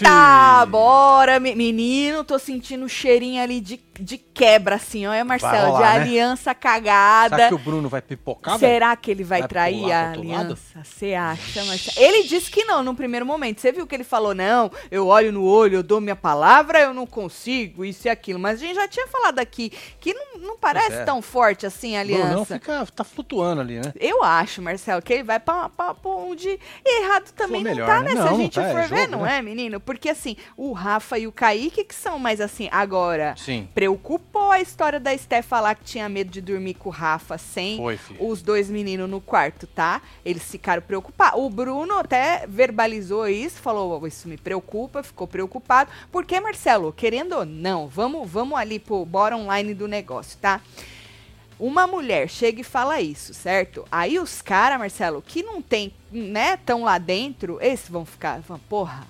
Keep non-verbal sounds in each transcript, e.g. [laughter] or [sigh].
Eita, bora, menino. Tô sentindo um cheirinho ali de, de quebra, assim, ó. É, Marcelo, rolar, de né? aliança cagada. Será que o Bruno vai pipocar? Será véio? que ele vai, vai trair a aliança? Você acha, Marcelo? Ele disse que não, no primeiro momento. Você viu que ele falou, não, eu olho no olho, eu dou minha palavra, eu não consigo, isso e aquilo. Mas a gente já tinha falado aqui que não, não parece é. tão forte assim a aliança. Não, fica, tá flutuando ali, né? Eu acho, Marcelo, que ele vai pra, pra, pra onde errado também não tá, né? né? Não, Se a gente tá, é for é ver, jogo, não né? é, menino? Porque assim, o Rafa e o Kaique que são mais assim, agora, Sim. Preocupou a história da Steph falar que tinha medo de dormir com o Rafa sem Foi, os dois meninos no quarto, tá? Eles ficaram preocupados. O Bruno até verbalizou isso, falou, isso me preocupa, ficou preocupado. Porque, Marcelo, querendo ou não, vamos, vamos ali pro bottom line do negócio, tá? Uma mulher chega e fala isso, certo? Aí os caras, Marcelo, que não tem, né, tão lá dentro, esses vão ficar, vão, porra,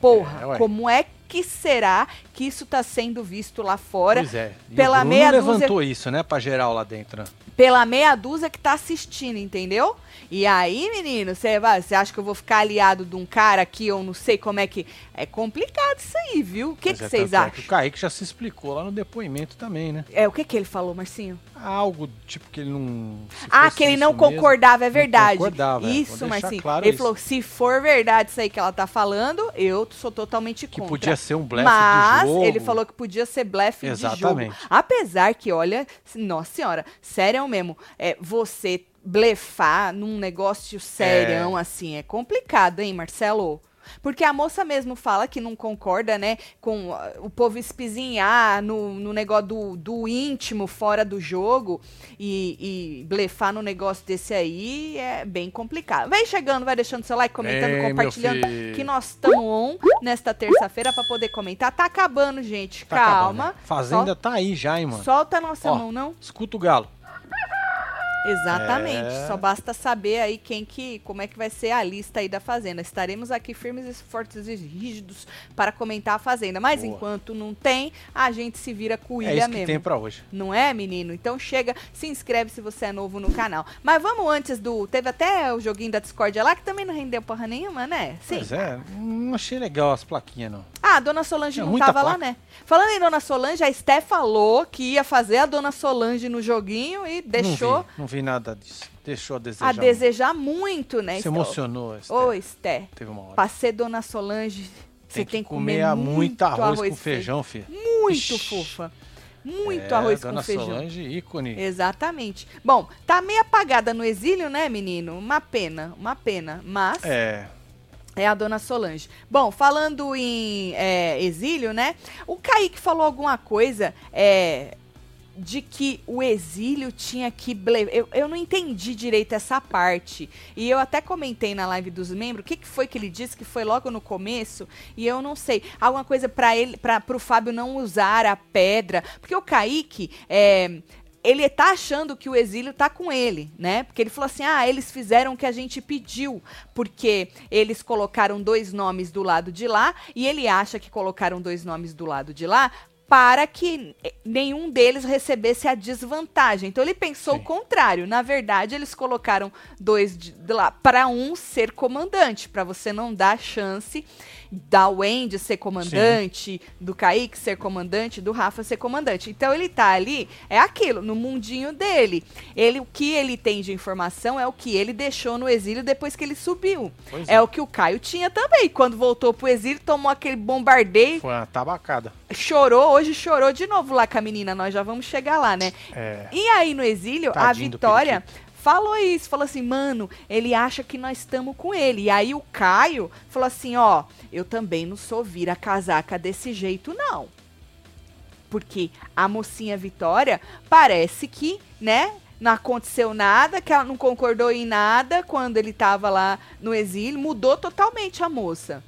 porra, é, como é que será que isso está sendo visto lá fora? Pois é. E pela o Bruno meia levantou dúzia, isso, né, para geral lá dentro. Pela meia dúzia que está assistindo, entendeu? E aí, menino, você acha que eu vou ficar aliado de um cara aqui, ou não sei como é que. É complicado isso aí, viu? O que é, vocês é, acham? É que o Kaique já se explicou lá no depoimento também, né? É, o que que ele falou, Marcinho? Algo tipo que ele não. Ah, que ele não concordava, mesmo, é verdade. concordava, é. isso, Marcinho. Claro ele isso. falou: se for verdade isso aí que ela tá falando, eu sou totalmente contra. Que podia ser um blefe Mas, ele falou que podia ser blefe de jogo. Apesar que, olha, nossa senhora, sério mesmo, é, você blefar num negócio sério, é. assim, é complicado, hein, Marcelo? Porque a moça mesmo fala que não concorda, né, com o povo espizinhar no, no negócio do, do íntimo fora do jogo e, e blefar no negócio desse aí é bem complicado. Vem chegando, vai deixando seu like, comentando, Ei, compartilhando que nós estamos on nesta terça-feira para poder comentar. Tá acabando, gente. Tá Calma. Acabando, né? Fazenda Sol... tá aí já, hein, mano. Solta a nossa Ó, mão, não? Escuta o galo. Exatamente. É... Só basta saber aí quem que, como é que vai ser a lista aí da Fazenda. Estaremos aqui firmes e fortes e rígidos para comentar a Fazenda. Mas Boa. enquanto não tem, a gente se vira com é isso mesmo. tem para hoje. Não é, menino? Então chega, se inscreve se você é novo no canal. Mas vamos antes do, teve até o joguinho da Discord lá que também não rendeu porra nenhuma, né? Sim. Pois é, não achei legal as plaquinhas não. Ah, a Dona Solange Tinha não tava placa. lá, né? Falando em Dona Solange, a Sté falou que ia fazer a Dona Solange no joguinho e deixou. Não vi, não vi nada disso. Deixou a desejar. A desejar muito, né? Se emocionou, Esté. Ô, Esté. Teve uma hora. Pra ser Dona Solange, você tem que comer, comer muito arroz, arroz com feijão, filho. Muito Ixi. fofa. Muito é, arroz Dona com feijão. Solange, ícone. Exatamente. Bom, tá meio apagada no exílio, né, menino? Uma pena, uma pena. Mas. É. É a dona Solange. Bom, falando em é, exílio, né? O Kaique falou alguma coisa. É, de que o exílio tinha que. Eu, eu não entendi direito essa parte. E eu até comentei na live dos membros o que, que foi que ele disse, que foi logo no começo, e eu não sei. Alguma coisa para ele, para o Fábio não usar a pedra. Porque o Kaique. É, ele tá achando que o exílio tá com ele, né? Porque ele falou assim: ah, eles fizeram o que a gente pediu, porque eles colocaram dois nomes do lado de lá, e ele acha que colocaram dois nomes do lado de lá para que nenhum deles recebesse a desvantagem. Então ele pensou Sim. o contrário. Na verdade, eles colocaram dois de, de lá para um ser comandante, para você não dar chance da Wendy ser comandante, Sim. do Kaique ser comandante, do Rafa ser comandante. Então ele tá ali, é aquilo, no mundinho dele. Ele, o que ele tem de informação é o que ele deixou no exílio depois que ele subiu. É. é. o que o Caio tinha também. Quando voltou pro exílio, tomou aquele bombardeio. Foi uma tabacada. Chorou, hoje chorou de novo lá com a menina. Nós já vamos chegar lá, né? É. E aí no exílio, Tadinho a Vitória falou isso, falou assim, mano, ele acha que nós estamos com ele. E aí o Caio falou assim, ó, eu também não sou vira casaca desse jeito, não. Porque a mocinha Vitória parece que, né, não aconteceu nada, que ela não concordou em nada quando ele estava lá no exílio, mudou totalmente a moça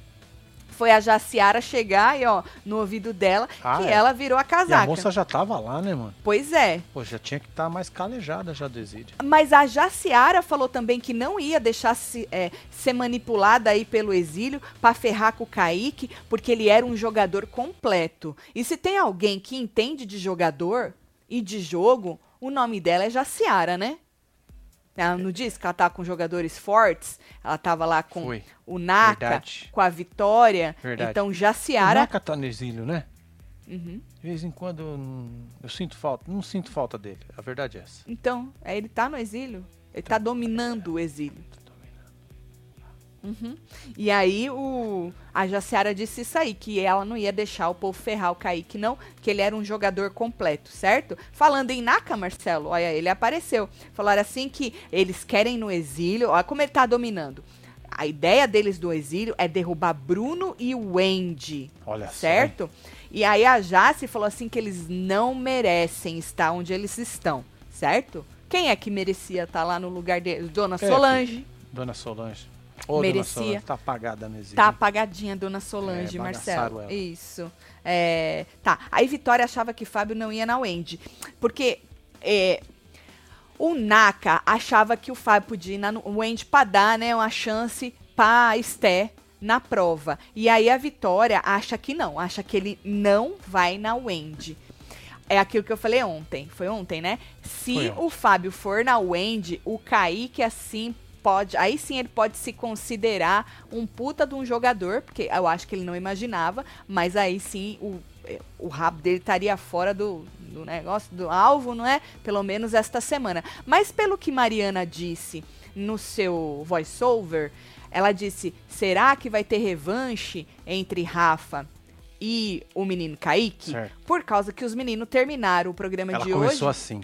foi a Jaciara chegar e, ó, no ouvido dela, ah, que é. ela virou a casaca. E a moça já tava lá, né, mano? Pois é. Pô, já tinha que estar tá mais calejada já do exílio. Mas a Jaciara falou também que não ia deixar se, é, ser manipulada aí pelo exílio para ferrar com o Kaique, porque ele era um jogador completo. E se tem alguém que entende de jogador e de jogo, o nome dela é Jaciara, né? Ela não disse que ela tava com jogadores fortes? Ela tava lá com Foi. o Naka, Verdade. com a Vitória. Verdade. Então, O Jaciara. Naka tá no exílio, né? Uhum. De vez em quando hum, eu sinto falta. Não sinto falta dele. A verdade é essa. Então, é, ele tá no exílio. Ele tá dominando o exílio. Uhum. E aí o a Jaciara disse isso aí, que ela não ia deixar o povo ferrar o Kaique, não, que ele era um jogador completo, certo? Falando em Naka, Marcelo, olha, ele apareceu. Falaram assim que eles querem no exílio, olha como ele tá dominando. A ideia deles do exílio é derrubar Bruno e o Wendy, Olha certo? E aí a Jace falou assim que eles não merecem estar onde eles estão, certo? Quem é que merecia estar lá no lugar deles? Dona É, Solange. Dona Solange. Ô, Merecia. Dona Solange, tá apagada no exílio. Tá apagadinha, Dona Solange, É, Marcelo. ela. Isso. É, tá. Aí Vitória achava que Fábio não ia na Wendy. Porque é, o Naka achava que o Fábio podia ir na Wendy pra dar né, uma chance pra Esté na prova. E aí a Vitória acha que não. Acha que ele não vai na Wendy. É aquilo que eu falei ontem. Foi ontem, né? Se ontem. o Fábio for na Wendy, o Kaique assim pode. Aí sim ele pode se considerar um puta de um jogador, porque eu acho que ele não imaginava, mas aí sim o, o rabo dele estaria fora do, do negócio, do alvo, não é? Pelo menos esta semana. Mas pelo que Mariana disse no seu voiceover, ela disse: será que vai ter revanche entre Rafa e o menino Kaique? Certo. Por causa que os meninos terminaram o programa Ela de começou hoje. assim.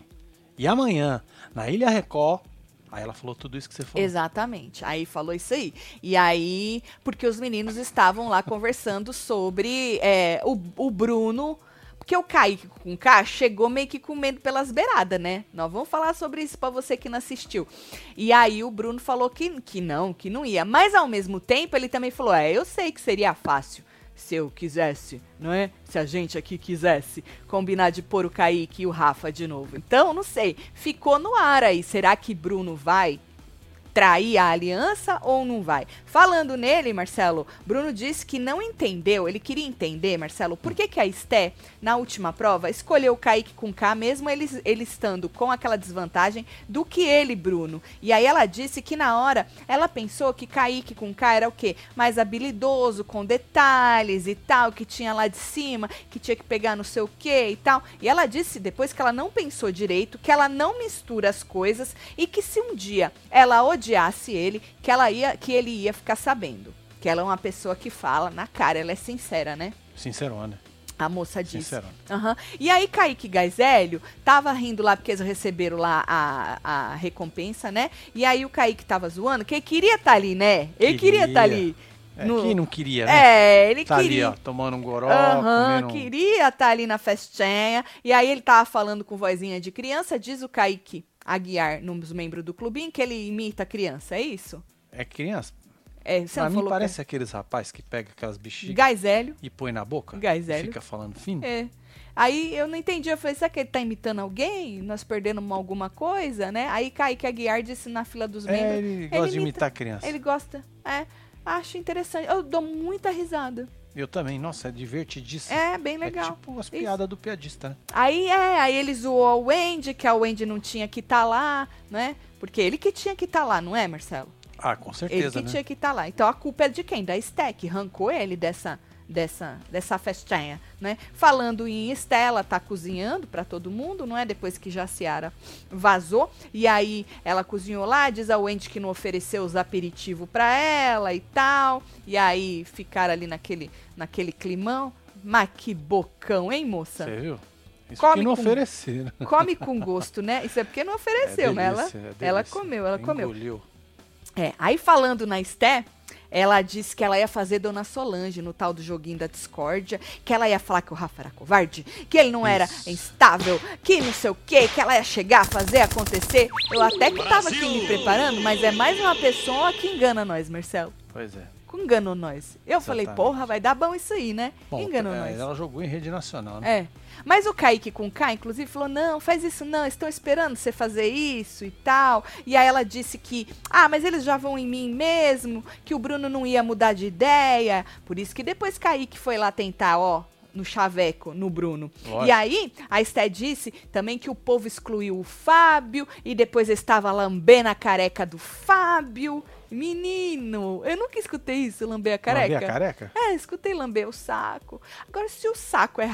E amanhã, na Ilha Record, aí ela falou tudo isso que você falou. Exatamente. Aí falou isso aí. E aí, porque os meninos estavam lá conversando sobre é, o, o Bruno. Porque o Kaique com K chegou meio que comendo pelas beiradas, né? Nós vamos falar sobre isso pra você que não assistiu. E aí o Bruno falou que, que não, que não ia. Mas ao mesmo tempo ele também falou: é, eu sei que seria fácil se eu quisesse, não é? Se a gente aqui quisesse combinar de pôr o Kaique e o Rafa de novo. Então, não sei. Ficou no ar aí. Será que Bruno vai trair a aliança ou não vai? Falando nele, Marcelo, Bruno disse que não entendeu, ele queria entender, Marcelo, por que, que a Esté, na última prova, escolheu o Kaique com K, mesmo ele, ele estando com aquela desvantagem do que ele, Bruno. E aí ela disse que na hora ela pensou que Kaique com K era o quê? Mais habilidoso, com detalhes e tal, que tinha lá de cima, que tinha que pegar não sei o quê e tal. E ela disse depois que ela não pensou direito, que ela não mistura as coisas e que se um dia ela odiasse ele, que ela ia, que ele ia ficar sabendo. Que ela é uma pessoa que fala na cara, ela é sincera, né? Sincerona. A moça disse. Aham. E aí, Kaique Gaizelho tava rindo lá porque eles receberam lá a, a recompensa, né? E aí o Kaique tava zoando, que ele queria estar ali, né? Ele queria estar Queria. ali. É, no- quem não queria, né? É, ele tá queria. ali, ó, tomando um goró, Aham, comendo queria estar ali na festinha. E aí ele tava falando com vozinha de criança, diz o Kaique Aguiar, nos membros do clubinho, que ele imita a criança, é isso? É criança. É, você pra não mim falou parece aqueles rapazes que pegam aquelas que... bexigas Gaizelho. e põe na boca. Gaizelho. e Fica falando fino. É. Aí eu não entendi, eu falei, será que ele tá imitando alguém? Nós perdendo alguma coisa, né? Aí Kaique Aguiar disse na fila dos É, membros. ele gosta de imita- imitar criança. Ele gosta. É. Acho interessante. Eu dou muita risada. Eu também, nossa, é divertidíssimo. É, bem É legal. tipo as Isso. piadas do piadista, né? Aí é, aí ele zoou o Wendy, que a Wendy não tinha que estar lá, né? Porque ele que tinha que estar lá, não é, Marcelo? Ah, com ele certeza, que né? tinha que estar lá. Então a culpa é de quem? Da Stack. Arrancou ele dessa, dessa, dessa festinha, né? Falando em Estela, tá cozinhando pra todo mundo, não é? Depois que Jaciara vazou. E aí ela cozinhou lá, diz a Wendy que não ofereceu os aperitivos pra ela e tal. E aí ficaram ali naquele, naquele climão. Mas que bocão, hein, moça? Você viu? Isso Come não com- ofereceram. [laughs] Come com gosto, né? Isso é porque não ofereceu, É mas ela, delícia, é ela delícia. comeu, ela comeu. Engoliu. É, aí falando na Esté, ela disse que ela ia fazer Dona Solange no tal do joguinho da discórdia, que ela ia falar que o Rafa era covarde, que ele não era Isso. instável, que não sei o quê, que ela ia chegar, fazer acontecer. Eu até que tava aqui me preparando, mas é mais uma pessoa que engana nós, Marcelo. Pois é. Enganou nós. Eu falei, Exatamente. porra, vai dar bom isso aí, né? Bom, enganou é, nós. ela jogou em rede nacional, né? É. Mas o Kaique com K, inclusive, falou: não, faz isso não, estão esperando você fazer isso e tal. E aí ela disse que, ah, mas eles já vão em mim mesmo, que o Bruno não ia mudar de ideia. Por isso que depois Kaique foi lá tentar, ó, no chaveco, no Bruno. Lógico. E aí, a Esté disse também que o povo excluiu o Fábio e depois estava lambendo a careca do Fábio. Menino, eu nunca escutei isso, lamber a careca. Lamber a careca? É, escutei lamber o saco. Agora, se o saco é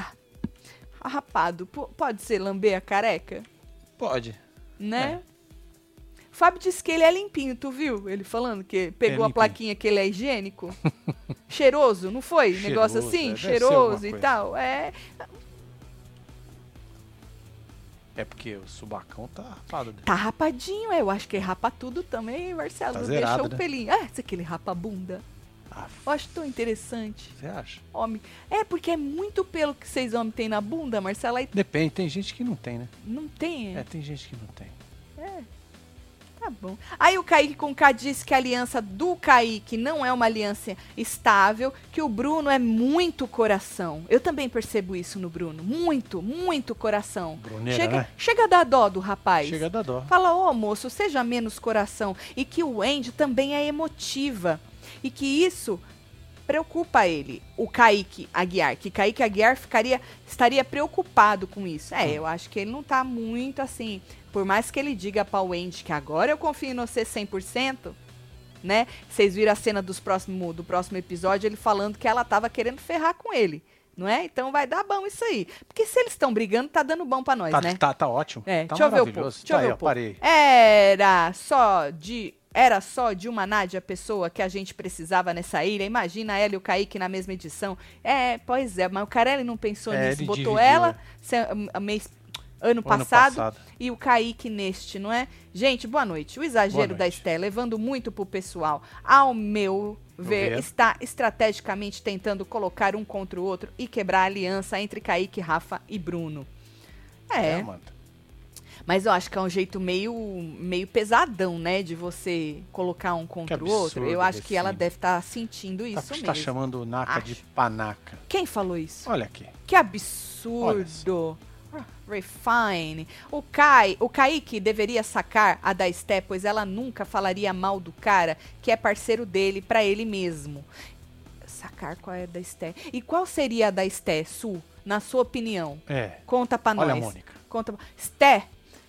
rapado, po- pode ser lamber a careca? Pode. Né? O Fábio disse que ele é limpinho, tu viu? Ele falando que pegou a limpinho. plaquinha que ele é higiênico. [laughs] cheiroso, não foi? Negócio Cheiroso, assim, é, cheiroso e coisa. tal. É, É porque o subacão tá rapado. tá rapadinho, é. Eu acho que rapa tudo também, Marcelo. Tá Não zerado, deixou o né? pelinho. Ah, esse aqui ele rapa a bunda. Ah, Eu acho tão interessante. você acha? Homem. É, porque é muito pelo que vocês homens têm na bunda, Marcelo. Aí Depende, tem gente que não tem, né? não tem. É, tem gente que não tem. Tá bom. Aí o Kaique com K disse que a aliança do Kaique não é uma aliança estável, que o Bruno é muito coração. Eu também percebo isso no Bruno. Muito, muito coração. Bruneira, chega, né? chega a dar dó do rapaz. Chega da dó. Fala, ô moço, seja menos coração. E que o Andy também é emotiva. E que isso preocupa ele, o Kaique Aguiar. Que Kaique Aguiar ficaria, estaria preocupado com isso. É, eu acho que ele não tá muito assim. Por mais que ele diga pra o Andy que agora eu confio em você 100%, né? Vocês viram a cena dos próximo, do próximo episódio, ele falando que ela tava querendo ferrar com ele. Não é? Então vai dar bom isso aí. Porque se eles estão brigando, tá dando bom pra nós, Tá, né? tá, tá ótimo. É, tá deixa eu ver o povo. Deixa eu Tá ver aí, o povo. parei. Era só de. Era só de uma Nádia pessoa que a gente precisava nessa ilha. Imagina ela e o Kaique na mesma edição. É, pois é, mas o Carelli não pensou É, nisso. Botou dividiu, ela é. se- a- mês, ano, Ano passado, passado. e o Kaique neste, não é? Gente, boa noite. O exagero Boa da noite. Esté, levando muito pro pessoal, ao meu ver, ver. está estrategicamente tentando colocar um contra o outro e quebrar a aliança entre Kaique, Rafa e Bruno. É, É, mano. Mas eu acho que é um jeito meio, meio pesadão, né? De você colocar um contra o outro. absurdo Eu acho que ela deve estar sentindo Tá, isso tá mesmo. chamando o Naka de Acho. panaca. Quem falou isso? Olha aqui. Que absurdo. Ah, Refine. O Kai, o Kaique deveria sacar a da Esté, pois ela nunca falaria mal do cara que é parceiro dele pra ele mesmo. Sacar qual é a da Esté. E qual seria a da Esté, Su, na sua opinião? É. Conta pra Olha, nós. Mônica. Conta. Sté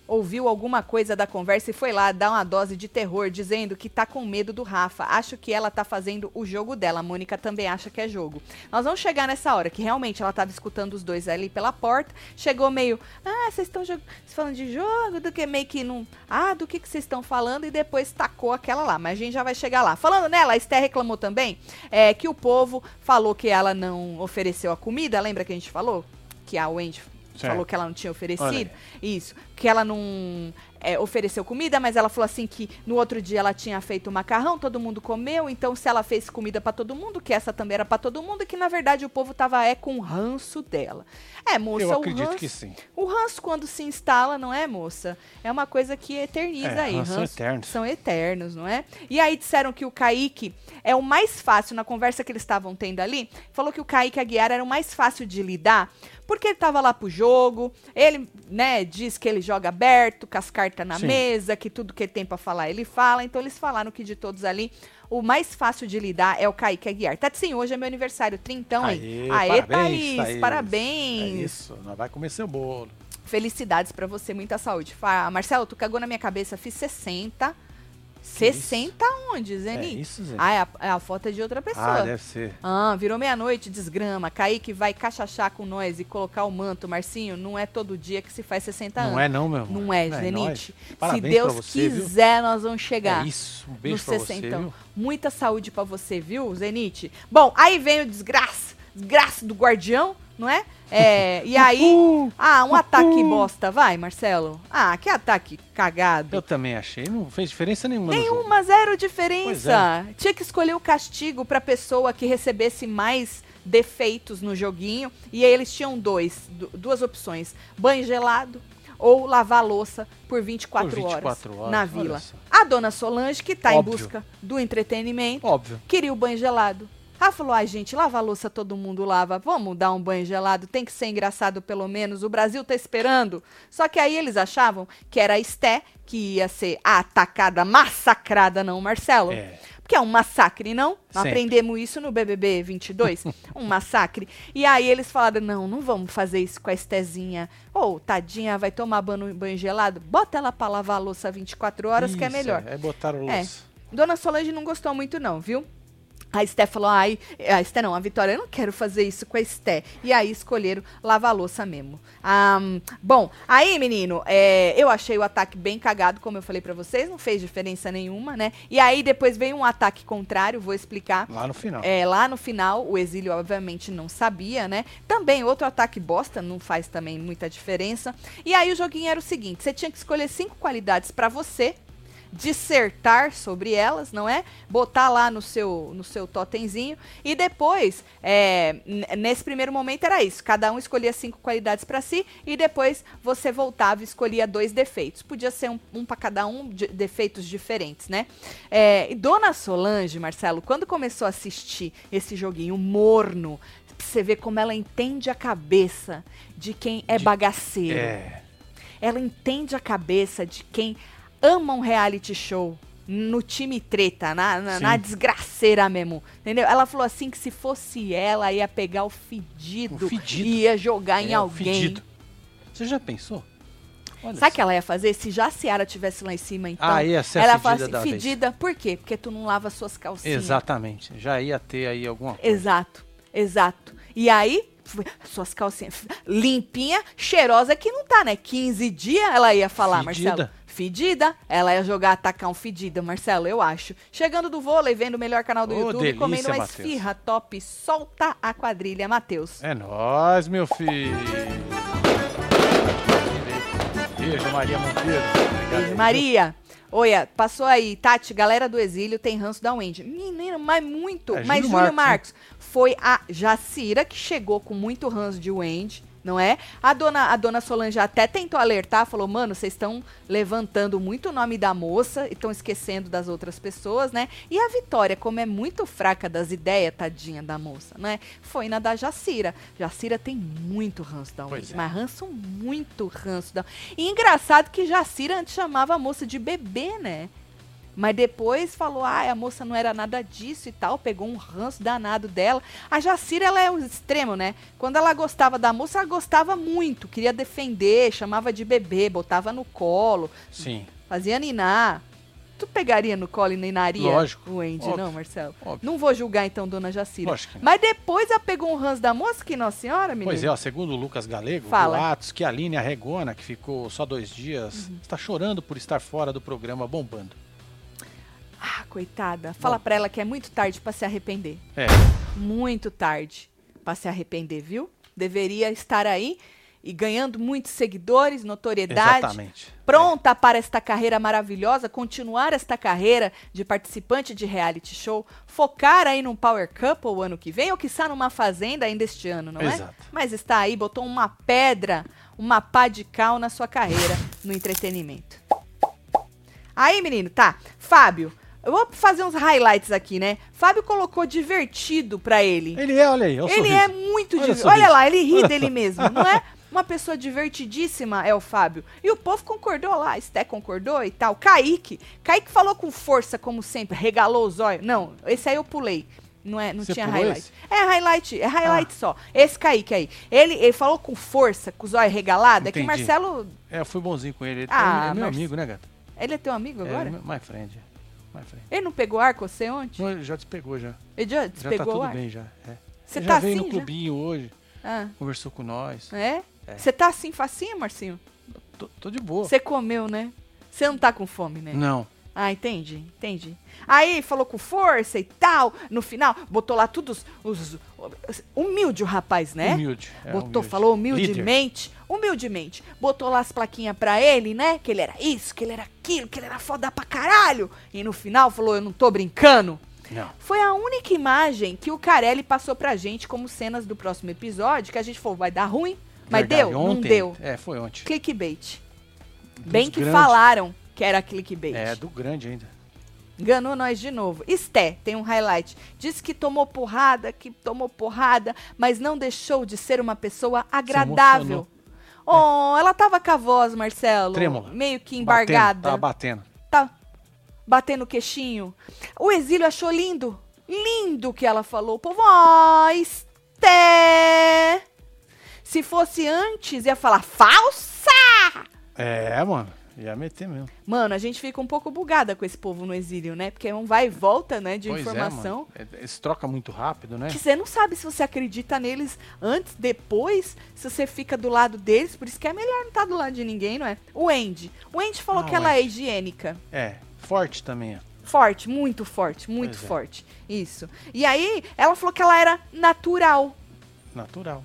ouviu alguma coisa da conversa e foi lá dar uma dose de terror, dizendo que tá com medo do Rafa. Acho que ela tá fazendo o jogo dela. A Mônica também acha que é jogo. Nós vamos chegar nessa hora, que realmente ela tava escutando os dois ali pela porta. Chegou meio, ah, vocês estão falando de jogo, do que meio que não. Ah, do que vocês estão falando? E depois tacou aquela lá. Mas a gente já vai chegar lá. Falando nela, a Esté reclamou também é, que o povo falou que ela não ofereceu a comida. Lembra que a gente falou? Que a Wendy Certo. falou que ela não tinha oferecido. Isso. Que ela não é, ofereceu comida, mas ela falou assim que no outro dia ela tinha feito macarrão, todo mundo comeu, então se ela fez comida pra todo mundo, que essa também era pra todo mundo, e que na verdade o povo tava é com ranço dela. É, moça, Eu o acredito ranço, que sim. o ranço quando se instala, não é, moça? É uma coisa que eterniza É, aí. ranço são ranço eternos. São eternos, não é? E aí disseram que o Kaique é o mais fácil, na conversa que eles estavam tendo ali, falou que o Kaique Aguiar era o mais fácil de lidar, porque ele tava lá pro jogo, ele, né, diz que ele joga aberto, com as cartas na Sim. mesa, que tudo que ele tem pra falar ele fala, então eles falaram que de todos ali, o mais fácil de lidar é o Kaique Aguiar. Tatinho, hoje é meu aniversário, trintão, hein? Aê, Aê, parabéns, Thaís, Thaís. parabéns. É isso, nós vai comer seu bolo. Felicidades pra você, muita saúde. Fa- Marcelo, tu cagou na minha cabeça, fiz 60. 60 onde, É Zeni? isso, Zé. Ah, é a, é a foto é de outra pessoa. Ah, deve ser. Ah, virou meia-noite, desgrama. Kaique vai cachachar com nós e colocar o manto. Marcinho, não é todo dia que se faz 60 anos. Não é não, meu irmão. Não é, nóis. Zenite. Se Deus você, viu? quiser, nós vamos chegar. É isso, um beijo pra você, 60. viu? Muita saúde pra você, viu, Zenite? Bom, aí vem o desgraça, desgraça do guardião, não é? É, e aí, ah, um ataque bosta, vai, Marcelo. Ah, que ataque cagado. Eu também achei, não fez diferença nenhuma. Nenhuma, zero diferença. Tinha que escolher o castigo pra pessoa que recebesse mais defeitos no joguinho. E aí eles tinham dois, du- duas opções: banho gelado ou lavar louça por 24, Por 24 horas, na olha vila. A dona Solange, que tá em Óbvio. busca do entretenimento, Óbvio. queria o banho gelado. Ela falou, ai gente, lava a louça todo mundo lava, vamos dar um banho gelado, tem que ser engraçado pelo menos, o Brasil tá esperando. Só que aí eles achavam que era a Esté que ia ser atacada, massacrada, não o Marcelo. É. que é um massacre, não? Sempre. aprendemos isso no BBB 22? [laughs] um massacre. E aí eles falaram, não, não vamos fazer isso com a Estezinha. Ô, tadinha, vai tomar banho, banho gelado? Bota ela pra lavar a louça 24 horas, que é Isso, melhor. Aí botaram É. luz. Dona Solange não gostou muito não, viu? A Esté falou, ai, a Esté não, a Vitória, eu não quero fazer isso com a Esté. E aí escolheram lavar louça mesmo. Ah, bom, aí, menino, é, eu achei o ataque bem cagado, como eu falei pra vocês, não fez diferença nenhuma, né? E aí depois veio um ataque contrário, vou explicar. Lá no final. É, lá no final, o exílio obviamente não sabia, né? Também outro ataque bosta, não faz também muita diferença. E aí o joguinho era o seguinte: você tinha que escolher cinco qualidades pra você, dissertar sobre elas, não é? Botar lá no seu no seu totemzinho e depois, é, nesse primeiro momento era isso. Cada um escolhia cinco qualidades pra si e depois você voltava e escolhia dois defeitos. Podia ser um, um para cada um, de- defeitos diferentes, né? É, e Dona Solange, Marcelo, quando começou a assistir esse joguinho morno, você vê como ela entende a cabeça de quem é De- bagaceiro. É. Ela entende a cabeça de quem ama um reality show no time treta, na, na, na desgraceira mesmo. Entendeu? Ela falou assim que se fosse ela, ia pegar o fedido, O fedido. e ia jogar em É, o alguém. fedido. Você já pensou? Olha Sabe o que ela ia fazer? Se já a Ciara tivesse lá em cima, então. Ah, ia ser ela fedida fala assim, da vez. fedida, por quê? Porque tu não lava suas calcinhas. Exatamente. Já ia ter aí alguma coisa. Exato, exato. E aí, suas calcinhas limpinha, cheirosa que não tá, né? 15 dias ela ia falar, Fedida. Marcelo. Fedida, ela ia jogar, atacar um fedida, Marcelo, eu acho. Chegando do vôlei, vendo o melhor canal do Ô, YouTube, delícia, comendo uma Matheus. esfirra top, solta a quadrilha, Matheus. É nóis, meu filho. Beijo, Maria Monteiro. Beijo. Maria. Olha, passou aí, Tati, galera do exílio tem ranço da Wendy. Menino, mas muito. É, mas Júlio Júlio Marcos, Marcos, foi a Jacira que chegou com muito ranço de Wendy, não é? A dona, a dona Solange até tentou alertar, falou, mano, vocês estão levantando muito o nome da moça e estão esquecendo das outras pessoas, né? E a Vitória, como é muito fraca das ideias, tadinha da moça, né? Foi na da Jacira. Jacira tem muito ranço da Wendy, é. mas ranço muito ranço da E engraçado que Jacira antes chamava a moça de bebê, né? Mas depois falou, ah, a moça não era nada disso e tal, pegou um ranço danado dela. A Jacira, ela é o extremo, né? Quando ela gostava da moça, ela gostava muito, queria defender, chamava de bebê, botava no colo, Sim, fazia ninar. Tu pegaria no colo e ninaria Lógico, o Andy, óbvio, não, Marcelo? óbvio. Não vou julgar então, dona Jacira. Lógico. Mas depois ela pegou um ranço da moça, que nossa senhora, menina. Pois é, ó, segundo o Lucas Galego, Fala. boatos que a Aline Arregona, que ficou só dois dias, Uhum. está chorando por estar fora do programa bombando. Ah, coitada. Fala pra ela que é muito tarde pra se arrepender. É, muito tarde para se arrepender, viu? Deveria estar aí e ganhando muitos seguidores, notoriedade. exatamente. Pronta para esta carreira maravilhosa, continuar esta carreira de participante de reality show, focar aí num Power Couple o ano que vem, ou quiçá numa fazenda ainda este ano, não Exato. é? Mas está aí, botou uma pedra, uma pá de cal na sua carreira no entretenimento. Aí, menino, tá. Fábio, eu vou fazer uns highlights aqui, né? Fábio colocou divertido pra ele. Ele é, olha aí, olha o Ele sorriso. é muito o divertido. Olha lá, ele ri dele mesmo, não é? Uma pessoa divertidíssima é o Fábio. E o povo concordou lá, a Esté concordou e tal. Kaique. Kaique falou com força, como sempre, regalou os olhos. Não, esse aí eu pulei. Não, é, não Você tinha highlight. esse? É highlight, é highlight só. Esse Kaique aí. Ele, ele falou com força, com os olhos regalados. É que Entendi. Marcelo. É, eu fui bonzinho com ele. Ele Ah, é meu mas- amigo, né, gata? Ele é teu amigo É, agora? meu- my friend. My friend. Ele não pegou ar com você ontem? Não, ele já despegou já. Ele já Já tá despegou o tudo ar? bem já. É. Você Ele tá já veio assim no já? clubinho hoje, Ah, conversou com nós. é? É. Você tá assim facinho, Marcinho? Tô, tô de boa. Você comeu, né? Você não tá com fome, né? Não. Ah, entendi, entendi. Aí falou com força e tal. No final, botou lá todos os. Humilde o rapaz, né? Humilde. é, Botou, humilde. falou Líder. humildemente. Humildemente. Botou lá as plaquinhas pra ele, né? Que ele era isso, que ele era aquilo, que ele era foda pra caralho. E no final falou: Eu não tô brincando. Não. Foi a única imagem que o Carelli passou pra gente como cenas do próximo episódio, que a gente falou, vai dar ruim, mas Verdade, deu, ontem, não deu. É, foi ontem. Clickbait. Dos Bem que grandes. falaram que era clickbait. É, do grande ainda. Enganou nós de novo. Esté, tem um highlight. Disse que tomou porrada, que tomou porrada, mas não deixou de ser uma pessoa agradável. Oh, ela tava com a voz, Marcelo. Trêmula. Meio que Batendo, embargada. Tava batendo. Tá. bater no queixinho. O exílio achou lindo. Lindo o que ela falou. O povo, ó, Esté. Se fosse antes, ia falar falsa! É, mano. Ia meter mesmo. Mano, a gente fica um pouco bugada com esse povo no exílio, né? Porque é um vai e volta, né, de Pois é, informação. mano. É, Eles trocam muito rápido, né? que você não sabe se você acredita neles antes, depois, se você fica do lado deles, por isso que é melhor não estar do lado de ninguém, não é? O Andy. O Andy falou Ah, que ela é higiênica. É, forte também, ó. Forte, muito forte, muito Pois é. forte. Isso. E aí, ela falou que ela era natural. Natural.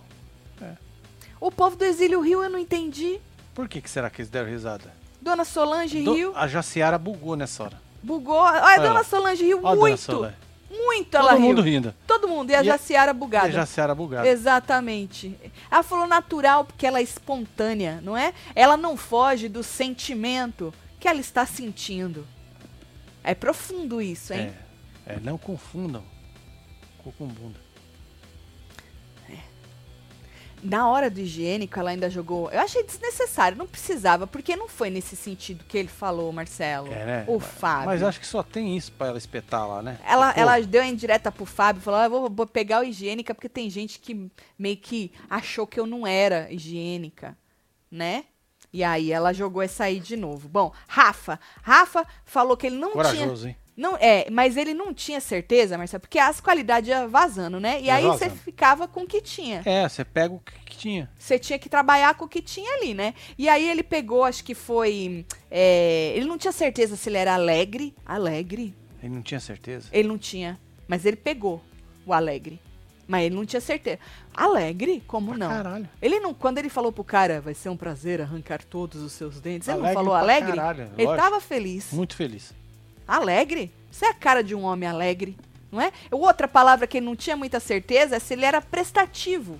O povo do exílio riu, eu não entendi. Por que, que será que eles deram risada? Dona Solange Do- riu, A Jaciara bugou nessa hora. bugou. Olha, a Olha Dona. Solange riu Ó, a dona muito. Solange. Muito ela Todo riu. mundo rindo. Todo mundo. E a E Jaciara E bugada. a Jaciara bugada. Exatamente. Ela falou natural porque ela é espontânea, não é? Ela não foge do sentimento que ela está sentindo. É profundo isso, hein? É, é, não confundam cu com bunda. Na hora do higiênico, ela ainda jogou. Eu achei desnecessário, não precisava, porque não foi nesse sentido que ele falou, Marcelo. É, né? O Fábio. Mas acho que só tem isso pra ela espetar lá, né? Ela, Pô, ela deu a indireta pro Fábio, falou: ah, eu vou, vou pegar o higiênica porque tem gente que meio que achou que eu não era higiênica, né? E aí ela jogou essa aí de novo. Bom, Rafa. Rafa falou que ele não tinha. Corajoso, hein? Não, é, mas ele não tinha certeza, Marcelo, porque as qualidades iam vazando, né? E Ia aí você ficava com o que tinha. É, você pega o que, tinha. Você tinha que trabalhar com o que tinha ali, né? E aí ele pegou, acho que foi. é, ele não tinha certeza se ele era alegre. Alegre? Ele não tinha certeza. Ele não tinha. Mas ele pegou o alegre. Mas ele não tinha certeza. Alegre? Como Pra não? Caralho. Ele não. Quando ele falou pro cara, vai ser um prazer arrancar todos os seus dentes. Ele não falou alegre? caralho, ele lógico. tava feliz. Muito feliz. Alegre? Isso é a cara de um homem alegre, não é? Outra palavra que ele não tinha muita certeza é se ele era prestativo.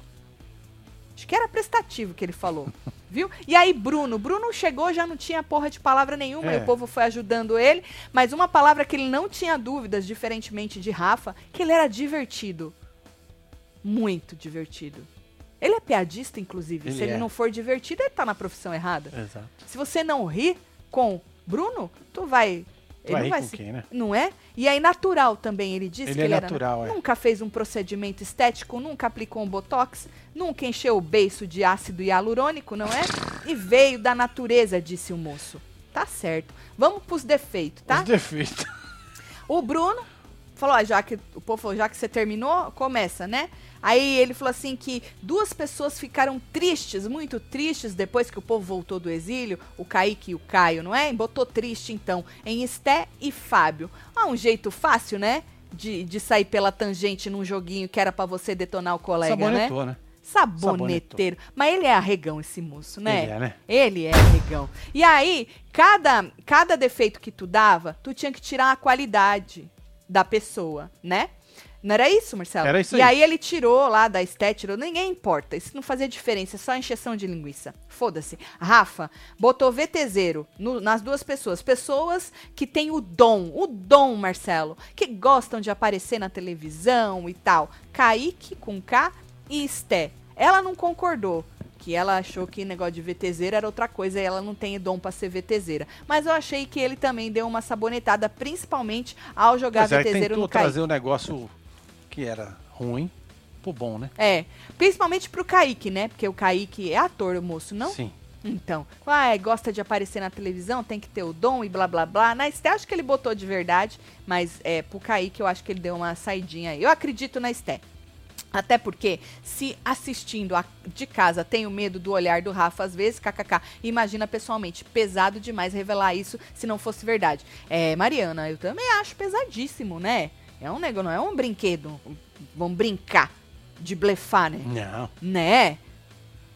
Acho que era prestativo que ele falou, [laughs] viu? E aí, Bruno. Bruno chegou, já não tinha porra de palavra nenhuma, É. e o povo foi ajudando ele. Mas uma palavra que ele não tinha dúvidas, diferentemente de Rafa, que ele era divertido. Muito divertido. Ele é piadista, inclusive. Ele Se ele é. não for divertido, ele tá na profissão errada. Exato. Se você não rir com Bruno, tu vai. Ele vai não vai se- quem, né? Não é? E aí, natural também, ele disse Ele que é ele natural, era. é. Nunca fez um procedimento estético, nunca aplicou um botox, nunca encheu o beiço de ácido hialurônico, não é? E veio da natureza, disse o moço. Tá certo. Vamos pros defeitos, tá? Os defeitos. O Bruno falou, ó, já que o povo falou, já que você terminou, começa, né? Aí ele falou assim que duas pessoas ficaram tristes, muito tristes, depois que o povo voltou do exílio, o Kaique e o Caio, não é? Botou triste, então, em Esté e Fábio. Ah, um jeito fácil, né? De, de sair pela tangente num joguinho que era pra você detonar o colega, né? Sabonetou, né? Saboneteiro. Mas ele é arregão, esse moço, né? Ele é, né? Ele é arregão. E aí, cada, cada defeito que tu dava, tu tinha que tirar a qualidade da pessoa, né? Não era isso, Marcelo? Era isso E aí aí. ele tirou lá da estética, tirou, ninguém importa. Isso não fazia diferença, é só encheção de linguiça. Foda-se. Rafa botou VTZero no- nas duas pessoas. Pessoas que têm o dom, o dom, Marcelo, que gostam de aparecer na televisão e tal. Kaique com K e Esté. Ela não concordou. Que ela achou que negócio de VTZera era outra coisa e ela não tem dom pra ser VTZera. Mas eu achei que ele também deu uma sabonetada, principalmente ao jogar Pois é, VTZero no Kaique. trazer o negócio que era ruim pro bom, né? É, principalmente pro Kaique, né? Porque o Kaique é ator, o moço, não? Sim. Então, ah, é, gosta de aparecer na televisão, tem que ter o dom e blá blá blá. Na Esté, acho que ele botou de verdade, mas é, pro Kaique eu acho que ele deu uma saidinha aí. Eu acredito na Esté. Até porque, se assistindo a- de casa tenho medo do olhar do Rafa, às vezes, kkk, imagina pessoalmente, pesado demais revelar isso se não fosse verdade. É, Mariana, eu também acho pesadíssimo, né? É um negócio, não é um brinquedo. Vamos brincar de blefar, né? Não. Né?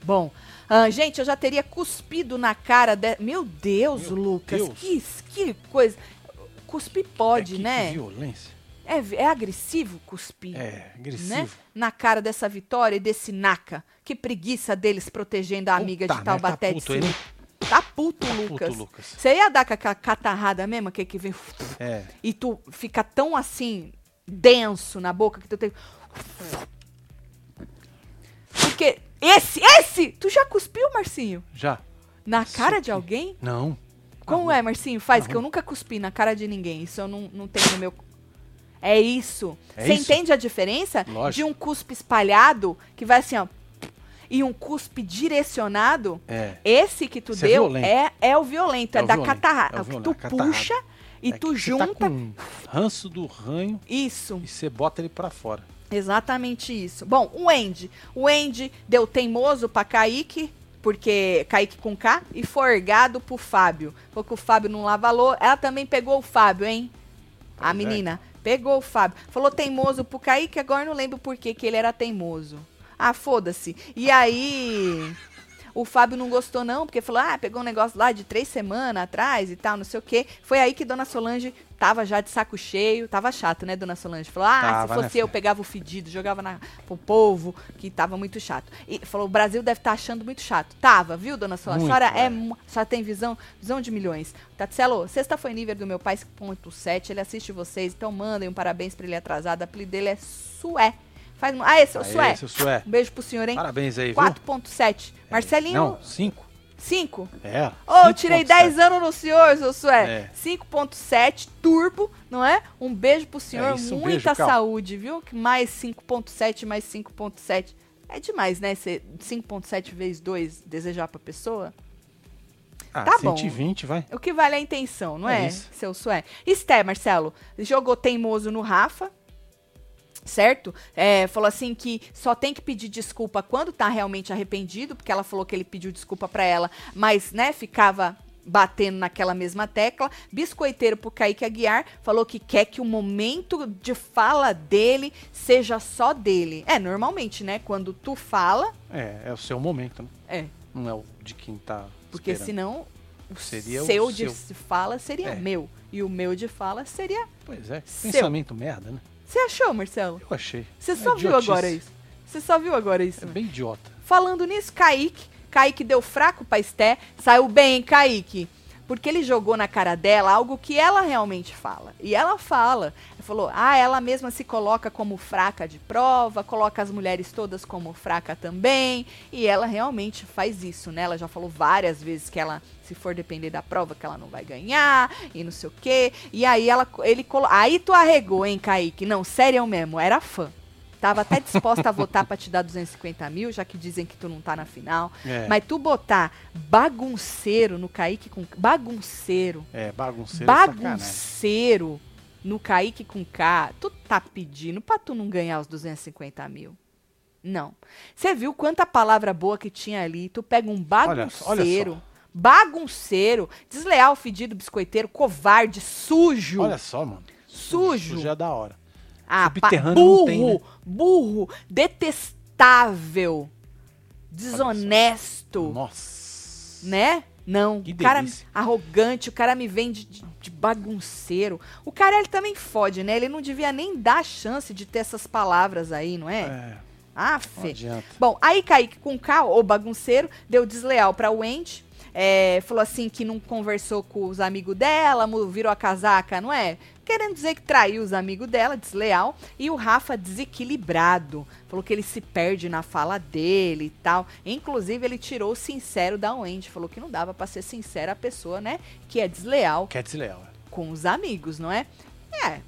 Bom, ah, gente, eu já teria cuspido na cara de... Meu Deus, Meu Lucas, Deus. Que, que coisa. Cuspir pode, É que- né? Que violência. É, é agressivo cuspir. É, agressivo. Né? Na cara dessa vitória e desse naca. Que preguiça deles protegendo a amiga Puta de Taubaté merda, tá de puto Cima. Tá puto, Tá Lucas. puto, Lucas. Você ia dar com aquela catarrada mesmo, que, que vem. É. E tu fica tão assim, denso na boca que tu tem. Porque esse, esse! Tu já cuspiu, Marcinho? Já. Na cara de alguém? Não. Como é, Marcinho? Faz, que eu nunca cuspi na cara de ninguém. Isso eu não, não tenho no meu. É isso. É Você isso? entende a diferença Lógico. de um cuspe espalhado, que vai assim, ó, e um cuspe direcionado? É. Esse que tu é deu é, é o violento, é, É o da violento, catarrada. é o o que tu puxa e É tu que junta. Tá com ranço do ranho Isso. e você bota ele pra fora. Exatamente isso. Bom, o Andy. O Andy deu teimoso pra Kaique, porque Kaique com K, e forgado pro Fábio. Falou que o Fábio não lava louça. Ela também pegou o Fábio, hein? A Pois é. menina. Pegou o Fábio. Falou teimoso pro Kaique, agora não lembro por que ele era teimoso. Ah, foda-se. E aí. [laughs] O Fábio não gostou, não, porque falou: ah, pegou um negócio lá de três semanas atrás e tal, não sei o quê. Foi aí que Dona Solange tava já de saco cheio. Tava chato, né, Dona Solange? Falou: ah, Tava, se né, fosse eu, filha? pegava o fedido, jogava na, pro povo, que tava muito chato. E falou: o Brasil deve estar achando muito chato. Tava, viu, Dona Solange? Muito, a senhora, é, é. senhora tem visão, visão de milhões. Tatselo, sexta foi nível do meu pai 5.7. Ele assiste vocês, então mandem um parabéns pra ele atrasado. O apelido dele é Sué. Faz, ah, esse é o Aê, Sué. seu Sué. Um beijo pro senhor, hein? Parabéns aí, viu? 4.7. Marcelinho, Não, cinco. 5. É. Ô, eu tirei 5.7. 10 anos no senhor, seu Sué. É. 5.7, turbo, não é? Um beijo pro senhor, isso, um muita beijo, saúde, viu? Que Mais 5.7, mais 5.7. É demais, né? Ser 5.7 vezes 2 desejar pra pessoa. Ah, Tá bom. 120, vai. O que vale é a intenção, não é, É isso. seu Sué? Esté, Marcelo, jogou teimoso no Rafa, certo? É, falou assim que só tem que pedir desculpa quando tá realmente arrependido, porque ela falou que ele pediu desculpa pra ela, mas, né, ficava batendo naquela mesma tecla. Biscoiteiro pro Kaique Aguiar falou que quer que o momento de fala dele seja só dele. É, normalmente, né, quando tu fala, É, é o seu momento, né? é, Não é o de quem tá porque esperando. senão o Seria o seu de seu. se fala seria É. meu. E o meu de fala seria. Pois é, Seu. pensamento merda, né? Você achou, Marcelo? Eu achei. Você É só viu idiotice. agora isso? Você só viu agora isso? É né? bem idiota. Falando nisso, Kaique. Kaique deu fraco pra Esté. Saiu bem, hein, Kaique? Porque ele jogou na cara dela algo que ela realmente fala. E ela fala. Falou, ah, ela mesma se coloca como fraca de prova, coloca as mulheres todas como fraca também. E ela realmente faz isso, né? Ela já falou várias vezes que ela, se for depender da prova, que ela não vai ganhar, e não sei o quê. E aí ela, ele colo... Aí tu arregou, hein, Kaique? Não, sério mesmo, era fã. Tava até disposta a votar pra te dar 250 mil, já que dizem que tu não tá na final. É, Mas tu botar bagunceiro no Kaique com. Bagunceiro. é bagunceiro é. Bagunceiro no Kaique com K. Tu tá pedindo pra tu não ganhar os 250 mil. Não. Você viu quanta palavra boa que tinha ali? Tu pega um Olha só, olha bagunceiro. Bagunceiro, desleal, fedido, biscoiteiro, covarde, sujo. Olha só, mano. Sujo. Já é da hora. Ah, Subterrâneo burro, tem, né? burro, detestável, desonesto, Nossa. né? Não, Que o cara delícia. arrogante, o cara me vende de, de bagunceiro. O cara, ele também fode, né? Ele não devia nem dar chance de ter essas palavras aí, não é? É, Ah, não. Bom, aí Kaique com K, o bagunceiro, deu desleal pra Wendy. é, falou assim que não conversou com os amigos dela, virou a casaca, não é? Querendo dizer que traiu os amigos dela, desleal. E o Rafa desequilibrado. Falou que ele se perde na fala dele e tal. Inclusive, ele tirou o sincero da Wendy. Falou que não dava pra ser sincera a pessoa, né? Que é desleal Quer desleal. é. com os amigos, não é? É.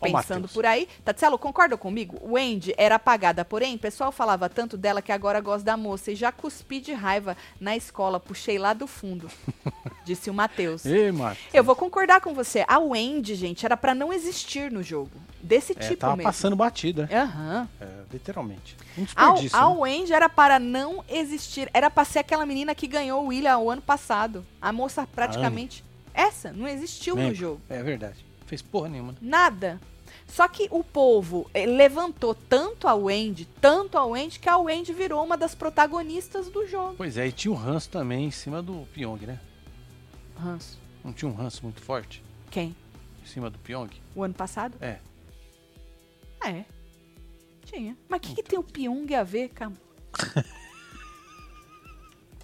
Pensando por aí. Tatselo, concorda comigo? Wendy era apagada, porém, o pessoal falava tanto dela que agora gosta da moça. E já cuspi de raiva na escola, puxei lá do fundo. [laughs] disse o Matheus. Ei, Marcos. Eu vou concordar com você. A Wendy, gente, era pra não existir no jogo. Desse É, tipo tava mesmo. passando batida, né? Aham. É, literalmente. Um A, desperdício. a né? Wendy era para não existir. Era pra ser aquela menina que ganhou o William o ano passado. A moça praticamente. Essa não existiu no jogo. É verdade. Fez porra nenhuma. né? Nada. Só que o povo eh, levantou tanto a Wendy, tanto a Wendy, que a Wendy virou uma das protagonistas do jogo. Pois é, e tinha o ranço também em cima do Pyong, né? Ranço. Não tinha um ranço muito forte Quem? em cima do Pyong? O ano passado? É. É. Tinha. Mas o que, que tem o Pyong a ver, cara? [laughs]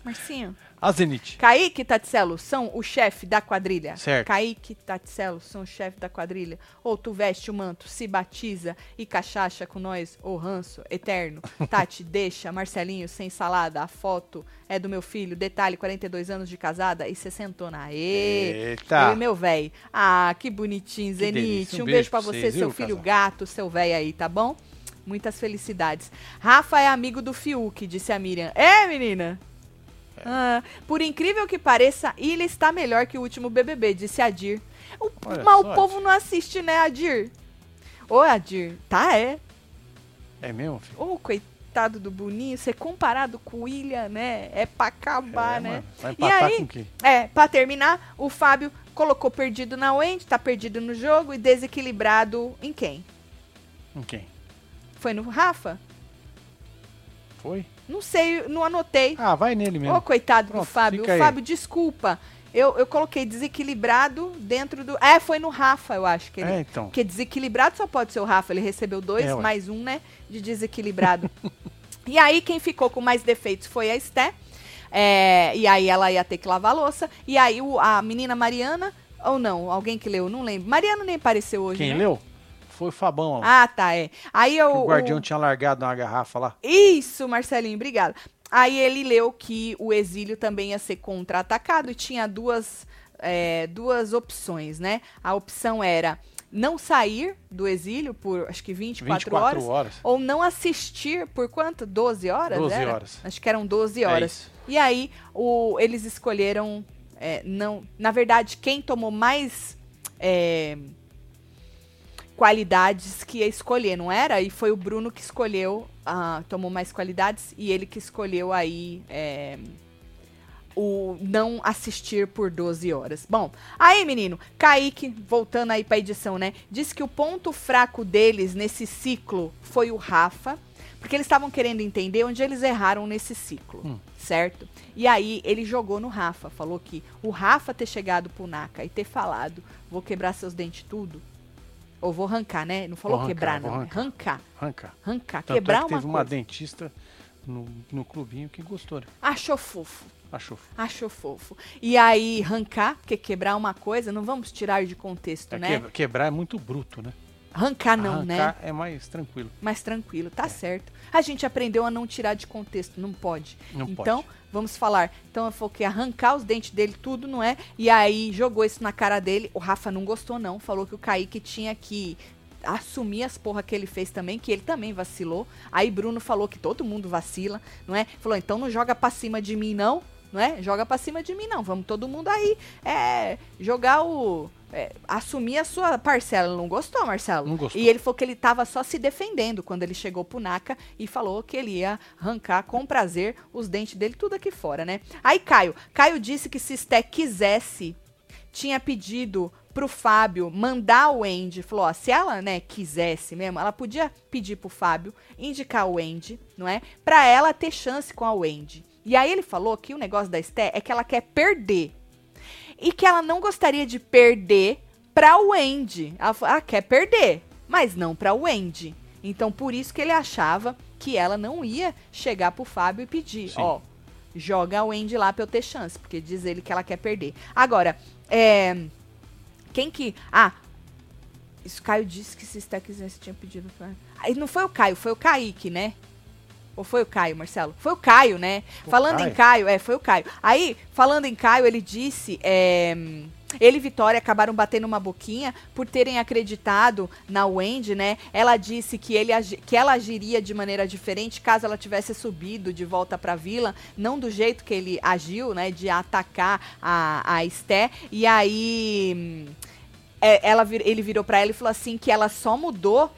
Marcinho, A Zenit. Kaique Tatselo são o chefe da quadrilha. Certo. Kaique Tatselo são o chefe da quadrilha. Ou tu veste o manto, se batiza e cachaça com nós, ou ranço eterno. [laughs] Tati, deixa. Marcelinho, sem salada. A foto é do meu filho. Detalhe, 42 anos de casada e sessentona. Aê! Eita. Eu e meu véi. Ah, que bonitinho, delícia. Um, Um beijo, beijo pra você, vocês, seu viu, filho casal? gato, seu véi aí, tá bom? Muitas felicidades. Rafa é amigo do Fiuk, disse a Miriam. É, menina? Ah, por incrível que pareça, Ilha está melhor que o último BBB, disse a Dir. O, Olha mas só, o povo não assiste, né, Adir? Ô, Adir, tá, é. É mesmo, filho? Ô, coitado do Boninho, ser comparado com o Ilha, né? É pra acabar, É, né? mano. Vai E aí, com quem? É, pra terminar, o Fábio colocou perdido na Wendy, tá perdido no jogo e desequilibrado em quem? Com quem? Foi no Rafa? Foi? Não sei, não anotei. Ah, vai nele Ô, mesmo. coitado do Pronto, Fábio. fica O aí. Fábio, desculpa. Eu, eu coloquei desequilibrado dentro do. É, foi no Rafa, eu acho que ele. É, então. Porque desequilibrado só pode ser o Rafa. Ele recebeu dois, É, mais um, né? De desequilibrado. [laughs] e aí, quem ficou com mais defeitos foi a Esté. É, e aí ela ia ter que lavar a louça. E aí o- a menina Mariana, ou não, alguém que leu, não lembro. Mariana nem apareceu hoje. Quem né? leu? Foi o Fabão. Ah, tá, é. Aí eu. o guardião tinha largado uma garrafa lá. Isso, Marcelinho, obrigada. Aí ele leu que o exílio também ia ser contra-atacado e tinha duas, é, duas opções, né? A opção era não sair do exílio por acho que 24, 24 horas, horas. ou não assistir por quanto? 12 horas? 12 era? horas. Acho que eram 12 É horas. isso. E aí o, eles escolheram é, não. Na verdade, quem tomou mais é, qualidades que ia escolher, não era? E foi o Bruno que escolheu, ah, tomou mais qualidades e ele que escolheu aí é, o não assistir por 12 horas. Bom, aí menino, Kaique, voltando aí pra edição, né? Disse que o ponto fraco deles nesse ciclo foi o Rafa, porque eles estavam querendo entender onde eles erraram nesse ciclo, Hum. certo? E aí ele jogou no Rafa, falou que o Rafa ter chegado pro Naka e ter falado, vou quebrar seus dentes tudo, ou vou arrancar, né? Não falou Vou arrancar, quebrar, não. arrancar. Arrancar. Arranca. Arrancar. Tanto quebrar é que uma teve uma coisa. dentista no, no clubinho que gostou, né? Achou fofo. Achou. Achou fofo. E aí, arrancar, porque quebrar uma coisa, não vamos tirar de contexto, É, né? que- quebrar é muito bruto, né? Arrancar não, né? Arrancar é mais tranquilo. Mais tranquilo, tá certo. A gente aprendeu a não tirar de contexto, não pode. Não então, pode. Vamos falar. Então, eu que arrancar os dentes dele, tudo, não é? E aí, jogou isso na cara dele. O Rafa não gostou, não. Falou que o Kaique tinha que assumir as porra que ele fez também, que ele também vacilou. Aí Bruno falou que todo mundo vacila, não é? Falou, então não joga pra cima de mim, não. Não é? Joga pra cima de mim, não. Vamos todo mundo aí é, jogar o. é, assumir a sua parcela. Ele Não gostou, Marcelo? Não gostou. E ele falou que ele tava só se defendendo quando ele chegou pro Naka e falou que ele ia arrancar com prazer os dentes dele, tudo aqui fora, né? Aí, Caio. Caio disse que se Sté quisesse, tinha pedido pro Fábio mandar o Andy. Falou, ó, se ela, né, quisesse mesmo, ela podia pedir pro Fábio indicar o Andy, não é? Pra ela ter chance com a Wendy. E aí ele falou que o negócio da Sté é que ela quer perder. E que ela não gostaria de perder pra Wendy. Ela falou, ah, quer perder, mas não pra Wendy. Então, por isso que ele achava que ela não ia chegar pro Fábio e pedir, Sim. ó, joga a Wendy lá pra eu ter chance, porque diz ele que ela quer perder. Agora, é... Quem que... Ah, isso Caio disse que se quisesse tinha pedido pra... Aí não foi o Caio, foi o Kaique, né? Ou foi o Caio, Marcelo? Foi o Caio, né? O falando em Caio? Caio, é, foi o Caio. Aí, falando em Caio, ele disse. é, ele e Vitória acabaram batendo uma boquinha por terem acreditado na Wendy, né? Ela disse que, ele que ela agiria de maneira diferente caso ela tivesse subido de volta pra vila, não do jeito que ele agiu, né? De atacar a, a Esté. E aí. é, ela, ele virou pra ela e falou assim que ela só mudou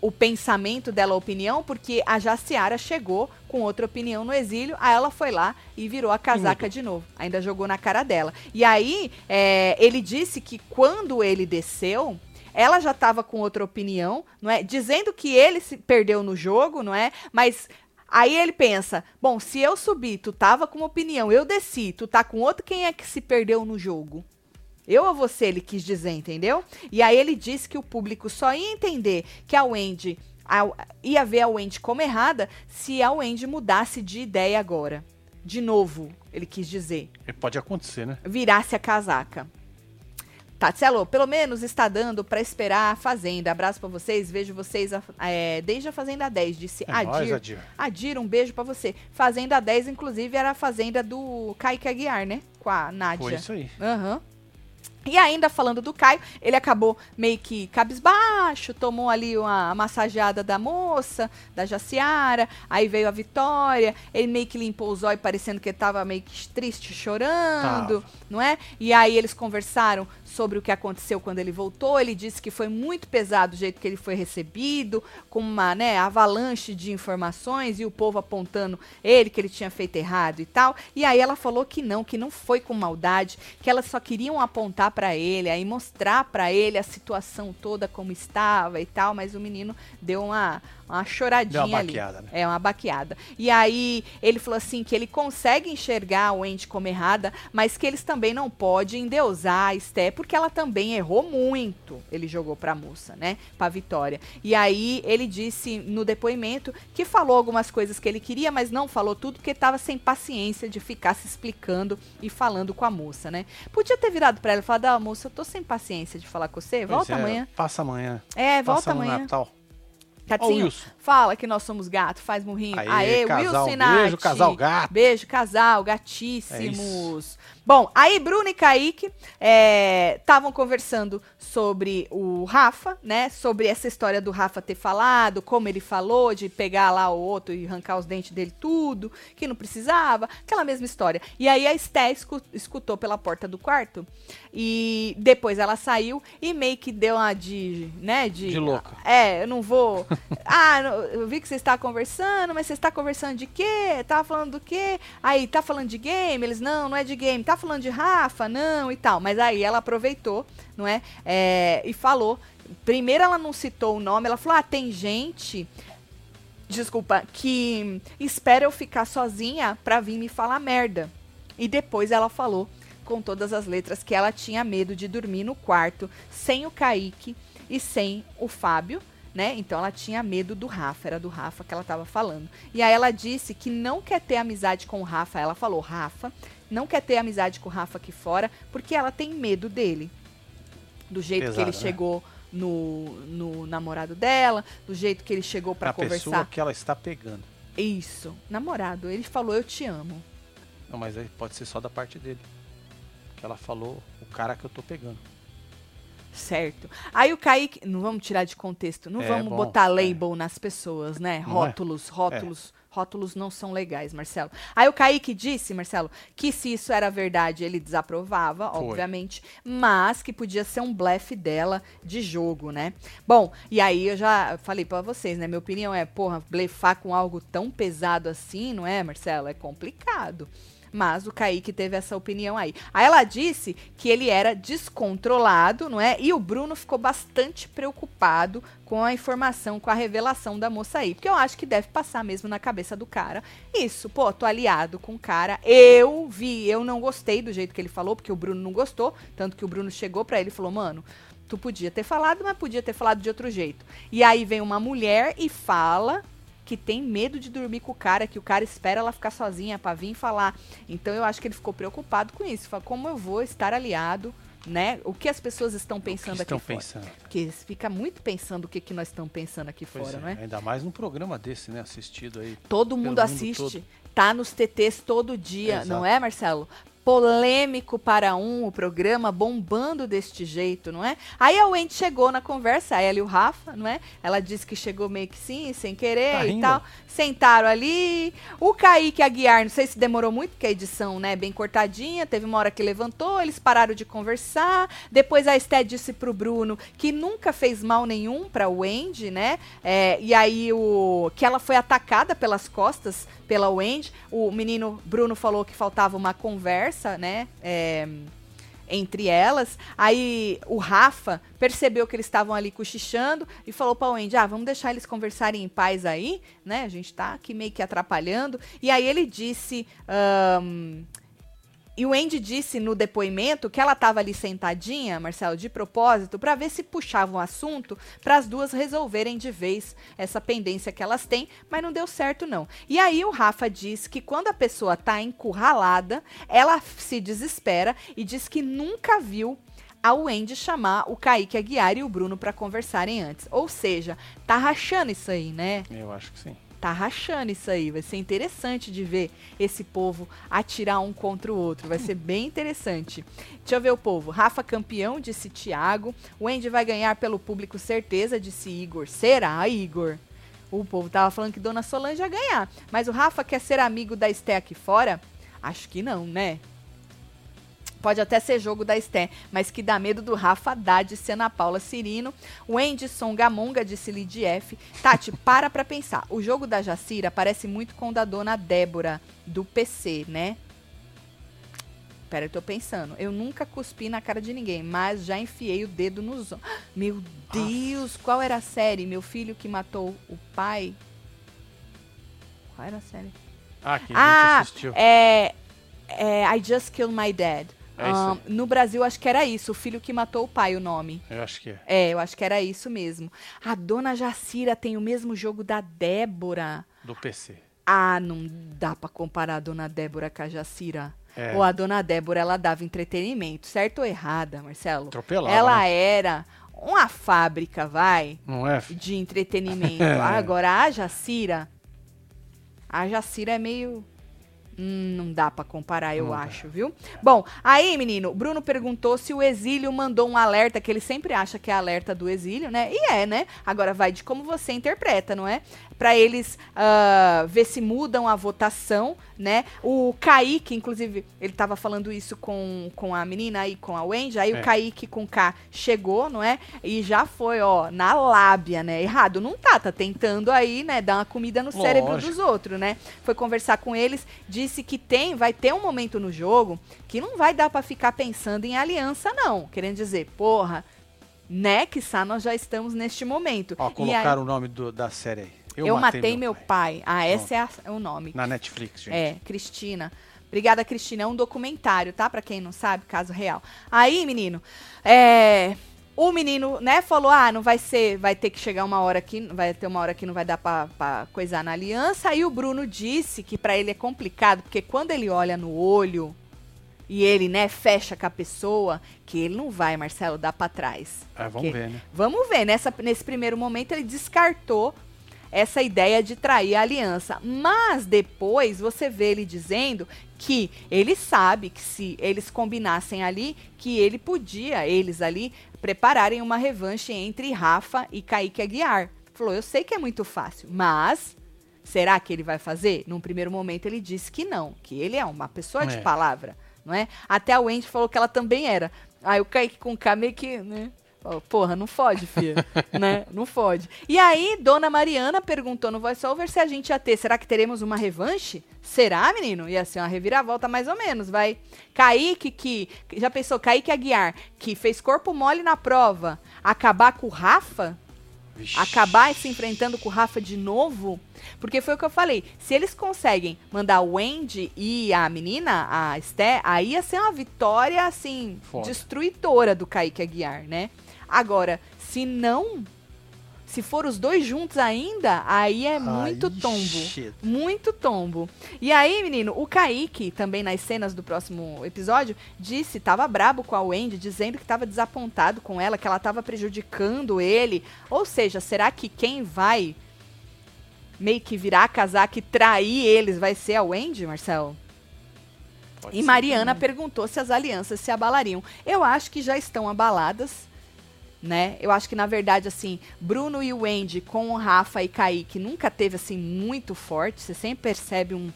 o pensamento dela, a opinião, porque a Jaciara chegou com outra opinião no exílio, aí ela foi lá e virou a casaca de novo. Ainda jogou na cara dela. E aí, é, ele disse que quando ele desceu, ela já estava com outra opinião, não é? Dizendo que ele se perdeu no jogo, não é? Mas aí ele pensa: bom, se eu subir, tu tava com uma opinião, eu desci, tu tá com outra, quem é que se perdeu no jogo? Eu ou você, ele quis dizer, entendeu? E aí ele disse que o público só ia entender que a Wendy a- ia ver a Wendy como errada se a Wendy mudasse de ideia agora. de novo, ele quis dizer. E Pode acontecer, né? Virasse a casaca. Tatselo, pelo menos está dando pra esperar a Fazenda. Abraço pra vocês, vejo vocês a- é, desde a Fazenda 10, disse É nóis, Adir. Adir. Adir, um beijo pra você. Fazenda 10, inclusive, era a Fazenda do Kaique Aguiar, né? Com a Nádia. Foi isso aí. Aham. E ainda falando do Caio, ele acabou meio que cabisbaixo, tomou ali uma massageada da moça, da Jaciara, aí veio a Vitória, ele meio que limpou os olhos, parecendo que ele tava meio que triste, chorando, não é? E aí eles conversaram sobre o que aconteceu quando ele voltou, ele disse que foi muito pesado o jeito que ele foi recebido, com uma, né, avalanche de informações e o povo apontando ele, que ele tinha feito errado e tal. E aí ela falou que não, que não foi com maldade, que elas só queriam apontar pra ele, aí mostrar pra ele a situação toda como estava e tal, mas o menino deu uma, uma choradinha Deu uma ali. baqueada, né? É, uma baqueada. E aí ele falou assim que ele consegue enxergar o Andy como errada, mas que eles também não podem endeusar a Esté, porque ela também errou muito. Ele jogou pra moça, né? Pra Vitória. E aí ele disse no depoimento que falou algumas coisas que ele queria, mas não falou tudo porque tava sem paciência de ficar se explicando e falando com a moça, né? Podia ter virado pra ela e falado: Ah, moça, eu tô sem paciência de falar com você, volta é, amanhã. Passa amanhã. É, volta Passa no amanhã. Natal. Ó, o Tatinho, Wilson. fala que nós somos gato, faz murrinho. Aê, Aê, casal, Wilson e Nath. beijo, casal gato. Beijo, casal, gatíssimos. Bom, aí Bruno e Kaique estavam conversando sobre o Rafa, né? Sobre essa história do Rafa ter falado, como ele falou, de pegar lá o outro e arrancar os dentes dele tudo, que não precisava, aquela mesma história. E aí a Esté escu- escutou pela porta do quarto e depois ela saiu e meio que deu uma de, né? De, De louca. É, eu não vou. [laughs] ah, eu vi que você está conversando, mas você está conversando de quê? Tava falando do quê? Aí, tá falando de game? Eles, não, não é de game. Tá falando de Rafa? Não, e tal. Mas aí ela aproveitou, não é? É, e falou. Primeiro ela não citou o nome, ela falou: ah, tem gente. Desculpa, que espera eu ficar sozinha pra vir me falar merda. E depois ela falou com todas as letras que ela tinha medo de dormir no quarto sem o Kaique e sem o Fábio, né? Então ela tinha medo do Rafa, era do Rafa que ela tava falando. E aí ela disse que não quer ter amizade com o Rafa. Ela falou: Rafa, não quer ter amizade com o Rafa aqui fora porque ela tem medo dele. Do jeito que ele né? chegou no, no namorado dela, do jeito que ele chegou pra a conversar. pessoa que ela está pegando. Isso, namorado. Ele falou: Eu te amo. Não, mas aí pode ser só da parte dele. Que ela falou, o cara que eu tô pegando. Certo. Aí o Kaique. Não vamos tirar de contexto, não É, vamos bom, botar é. label nas pessoas, né? Não é? Rótulos, rótulos. Não são legais, Marcelo. Aí o Kaique disse, Marcelo, que se isso era verdade, ele desaprovava, Foi. obviamente, mas que podia ser um blefe dela de jogo, né? Bom, e aí eu já falei pra vocês, né? Minha opinião é, porra, blefar com algo tão pesado assim, não é, Marcelo? É complicado. Mas o Kaique teve essa opinião aí. Aí ela disse que ele era descontrolado, não é? E o Bruno ficou bastante preocupado com a informação, com a revelação da moça aí. Porque eu acho que deve passar mesmo na cabeça do cara. Isso, pô, tô aliado com o cara. Eu vi, eu não gostei do jeito que ele falou, porque o Bruno não gostou. Tanto que o Bruno chegou pra ele e falou, mano. Tu podia ter falado, mas podia ter falado de outro jeito. E aí vem uma mulher e fala que tem medo de dormir com o cara, que o cara espera ela ficar sozinha pra vir falar. Então eu acho que ele ficou preocupado com isso. Fala, como eu vou estar aliado, né? O que as pessoas estão pensando estão aqui fora? pensando? Porque eles fica muito pensando o que, que nós estamos pensando aqui Pois fora, é, não é? Ainda mais num programa desse, né? Assistido aí. Todo mundo mundo assiste, todo. tá nos TTs todo dia, Exato. não é, Marcelo? Polêmico para um, o programa bombando deste jeito, não é? Aí a Wendy chegou na conversa, ela e o Rafa, não é? Ela disse que chegou meio que sim, sem querer Tá e rindo? tal. Sentaram ali. O Kaique Aguiar, não sei se demorou muito, porque a edição, né, bem cortadinha. Teve uma hora que levantou, eles pararam de conversar. Depois a Esté disse pro Bruno que nunca fez mal nenhum pra Wendy, né? É, e aí o que ela foi atacada pelas costas pela Wendy. O menino Bruno falou que faltava uma conversa, né? É, entre elas. Aí o Rafa percebeu que eles estavam ali cochichando e falou pra Wendy: ah, vamos deixar eles conversarem em paz aí, né? A gente tá aqui meio que atrapalhando. E aí ele disse. ahn, E o Andy disse no depoimento que ela estava ali sentadinha, Marcelo, de propósito, para ver se puxava um assunto para as duas resolverem de vez essa pendência que elas têm, mas não deu certo não. E aí o Rafa diz que quando a pessoa está encurralada, ela se desespera e diz que nunca viu a Wendy chamar o Kaique Aguiar e o Bruno para conversarem antes. Ou seja, tá rachando isso aí, né? Eu acho que sim. Tá rachando isso aí. Vai ser interessante de ver esse povo atirar um contra o outro. Vai ser bem interessante. Deixa eu ver o povo. Rafa campeão, disse Thiago. O Andy vai ganhar pelo público, certeza, disse Igor. Será, Igor? O povo tava falando que Dona Solange ia ganhar. Mas o Rafa quer ser amigo da Esté aqui fora? Acho que não, né? Pode até ser jogo da Esté, mas que dá medo do Rafa Haddad e Ana Paula Cirino. O Anderson Gamonga disse Lid F. Tati, para pra pensar. O jogo da Jacira parece muito com o da dona Débora, do PC, né? Pera, eu tô pensando. Eu nunca cuspi na cara de ninguém, mas já enfiei o dedo nos. [gasps] Meu Deus, qual era a série? Meu filho que matou o pai? Qual era a série? Ah, que a gente Ah, assistiu. é, é I Just Killed My Dad. É no Brasil, acho que era isso. O filho que matou o pai, o nome. Eu acho que é. É, eu acho que era isso mesmo. A dona Jacira tem o mesmo jogo da Débora. Do PC. Ah, não dá pra comparar a dona Débora com a Jacira. É. Ou a dona Débora, ela dava entretenimento. Certo ou errada, Marcelo? Atropelava, Ela né? era uma fábrica, vai, Não é? de entretenimento. É. [laughs] Agora, a Jacira... A Jacira é meio... hum, não dá pra comparar, eu Não dá. acho, viu? Bom, aí, menino, o Bruno perguntou se o exílio mandou um alerta, que ele sempre acha que é alerta do exílio, né? E é, né? Agora vai de como você interpreta, não é? Pra eles ah, ver se mudam a votação, né? O Kaique, inclusive, ele tava falando isso com, com a menina aí, com a Wendy, aí É. o Kaique com K chegou, não é? E já foi, ó, na lábia, né? Errado não tá, tá tentando aí, né, dar uma comida no cérebro Lógico. dos outros, né? Foi conversar com eles, disse que tem, vai ter um momento no jogo que não vai dar pra ficar pensando em aliança, não. Querendo dizer, porra, né, que nós já estamos neste momento. Ó, E aí- colocaram o nome do- da série aí. Eu, matei, meu pai. Ah, esse é, é o nome. Na Netflix, gente. É, Cristina. Obrigada, Cristina. É um documentário, tá? Pra quem não sabe, caso real. Aí, menino, é. O menino, né, falou: ah, não vai ser, vai ter que chegar uma hora que vai ter uma hora que não vai dar pra, pra coisar na aliança. Aí o Bruno disse que pra ele é complicado, porque quando ele olha no olho e ele, né, fecha com a pessoa, que ele não vai, Marcelo, dar pra trás. Ah, vamos ver, né? Vamos ver, nessa, nesse primeiro momento ele descartou essa ideia de trair a aliança. Mas depois você vê ele dizendo que ele sabe que se eles combinassem ali, que ele podia, eles ali, prepararem uma revanche entre Rafa e Kaique Aguiar. Falou, eu sei que é muito fácil, mas será que ele vai fazer? Num primeiro momento ele disse que não, que ele é uma pessoa de É. palavra, não é? Até a Wendy falou que ela também era. Aí o Kaique com K meio que, né? Porra, não fode, filha. [laughs] né? Não fode. E aí, Dona Mariana perguntou no voiceover se a gente ia ter. Será que teremos uma revanche? Será, menino? Ia ser uma reviravolta mais ou menos, vai. Kaique, que. Já pensou, Kaique Aguiar, que fez corpo mole na prova, acabar com o Rafa? Vixe. acabar se enfrentando com o Rafa de novo? Porque foi o que eu falei. Se eles conseguem mandar o Wendy e a menina, a Esté, aí ia ser uma vitória, assim, Foda. destruidora do Kaique Aguiar, né? Agora, se não. Se for os dois juntos ainda, aí é muito Ai, tombo. shit. Muito tombo. E aí, menino, o Kaique, também nas cenas do próximo episódio, disse, tava brabo com a Wendy, dizendo que tava desapontado com ela, que ela tava prejudicando ele. Ou seja, será que quem vai meio que virar casaca e trair eles vai ser a Wendy, Marcelo? Pode E Mariana também. perguntou se as alianças se abalariam. Eu acho que já estão abaladas, né? Eu acho que, na verdade, assim, Bruno e o Wendy com o Rafa e Kaique nunca teve, assim, muito forte. Você sempre percebe um,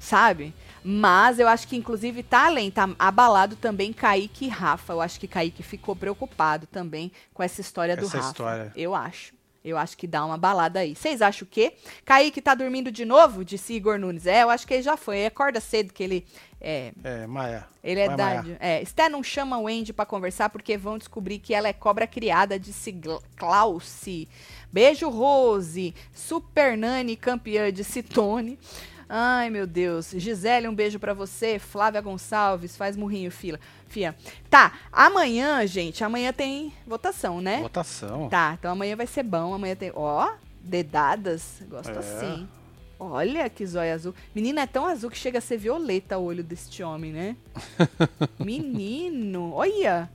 sabe? Mas eu acho que, inclusive, tá além, tá abalado também Kaique e Rafa. Eu acho que Kaique ficou preocupado também com essa história do Essa Rafa. história. Eu acho. Eu acho que dá uma balada aí. Vocês acham o quê? Kaique tá dormindo de novo? Disse Igor Nunes. É, eu acho que ele já foi. Ele acorda cedo que ele é, É, Maia. ele é Vai, da. Maia. É, Sté não chama o Andy pra conversar porque vão descobrir que ela é cobra criada, disse Klausi. Beijo, Rose. Super Nani, campeã, disse Tony. Ai, meu Deus. Gisele, um beijo pra você. Flávia Gonçalves, faz murrinho, fila. Fia. Tá, amanhã, gente, amanhã tem votação, né? Votação. Tá, então amanhã vai ser bom. Amanhã tem. Ó, dedadas. Gosto É. assim. Olha que zóia azul. Menina, é tão azul que chega a ser violeta o olho deste homem, né? [laughs] Menino, olha.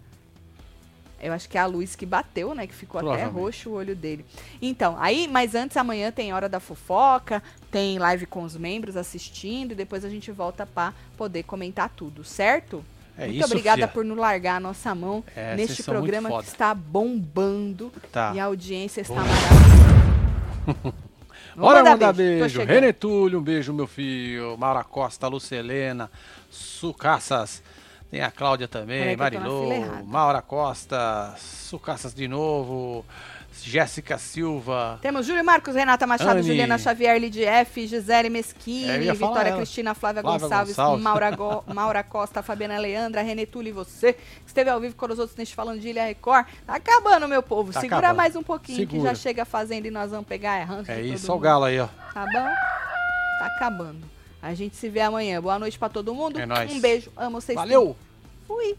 Eu acho que é a luz que bateu, né? Que ficou até roxo o olho dele. Então, aí, mas antes, amanhã tem Hora da Fofoca, tem live com os membros assistindo, e depois a gente volta pra poder comentar tudo, certo? É Muito isso, obrigada fia. por nos largar a nossa mão É, neste programa que está bombando Tá. e a audiência está maravilhosa. [laughs] Bora mandar mandar beijo, beijo. René Túlio, um beijo, meu filho. Maura Costa, Lucelena, Sucaças. Tem a Cláudia também, Peraí Marilô, errada. Maura Costa, Sucaças de novo, Jéssica Silva. Temos Júlio Marcos, Renata Machado, Anne. Juliana Xavier, Lidia F, Gisele É, ia falar Vitória. Cristina, Flávia, Flávia Gonçalves, Gonçalves. Maura, Go- [laughs] Maura Costa, Fabiana Leandra, Renê Túlio e você, que esteve ao vivo com os outros neste Falando de Ilha Record. Tá acabando, meu povo. Tá Segura acabando. mais um pouquinho que Segura. já chega fazendo e nós vamos pegar a ranço É isso, olha o mundo. galo aí, ó. Tá bom? Tá acabando. A gente se vê amanhã. Boa noite pra todo mundo. É nóis. Um beijo. Amo vocês. Valeu! Fui.